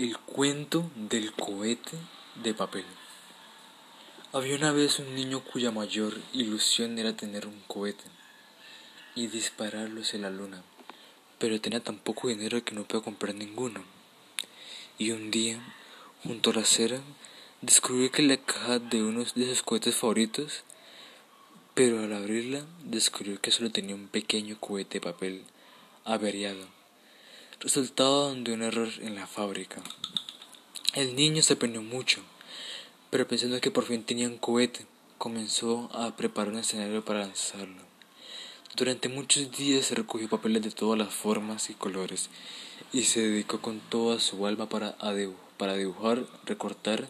El cuento del cohete de papel. Había una vez un niño cuya mayor ilusión era tener un cohete y dispararlo hacia la luna, pero tenía tan poco dinero que no podía comprar ninguno. Y un día, junto a la acera, descubrió que la caja de uno de sus cohetes favoritos, pero al abrirla descubrió que solo tenía un pequeño cohete de papel averiado resultado de un error en la fábrica. El niño se apenó mucho, pero pensando que por fin tenía un cohete, comenzó a preparar un escenario para lanzarlo. Durante muchos días recogió papeles de todas las formas y colores y se dedicó con toda su alma para, para dibujar, recortar,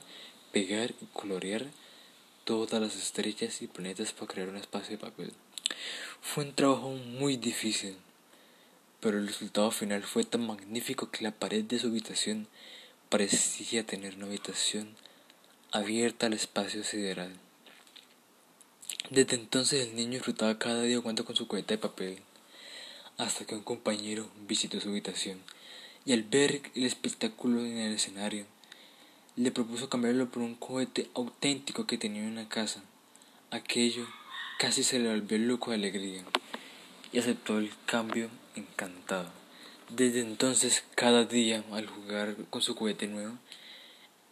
pegar y colorear todas las estrellas y planetas para crear un espacio de papel. Fue un trabajo muy difícil, pero el resultado final fue tan magnífico que la pared de su habitación parecía tener una habitación abierta al espacio sideral. Desde entonces el niño disfrutaba cada día jugando con su cohete de papel, hasta que un compañero visitó su habitación y al ver el espectáculo en el escenario, le propuso cambiarlo por un cohete auténtico que tenía en una casa. Aquello casi se le volvió loco de alegría y aceptó el cambio encantado. Desde entonces, cada día, al jugar con su cohete nuevo,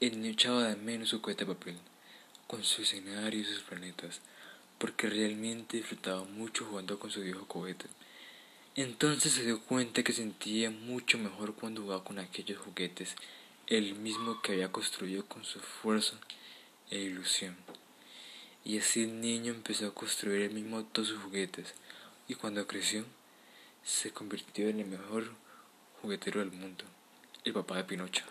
el niño echaba de menos su cohete de papel, con su escenario y sus planetas, porque realmente disfrutaba mucho jugando con su viejo cohete. Entonces se dio cuenta que sentía mucho mejor cuando jugaba con aquellos juguetes, el mismo que había construido con su esfuerzo e ilusión. Y así el niño empezó a construir el mismo todos sus juguetes, y cuando creció, se convirtió en el mejor juguetero del mundo, el papá de Pinocho.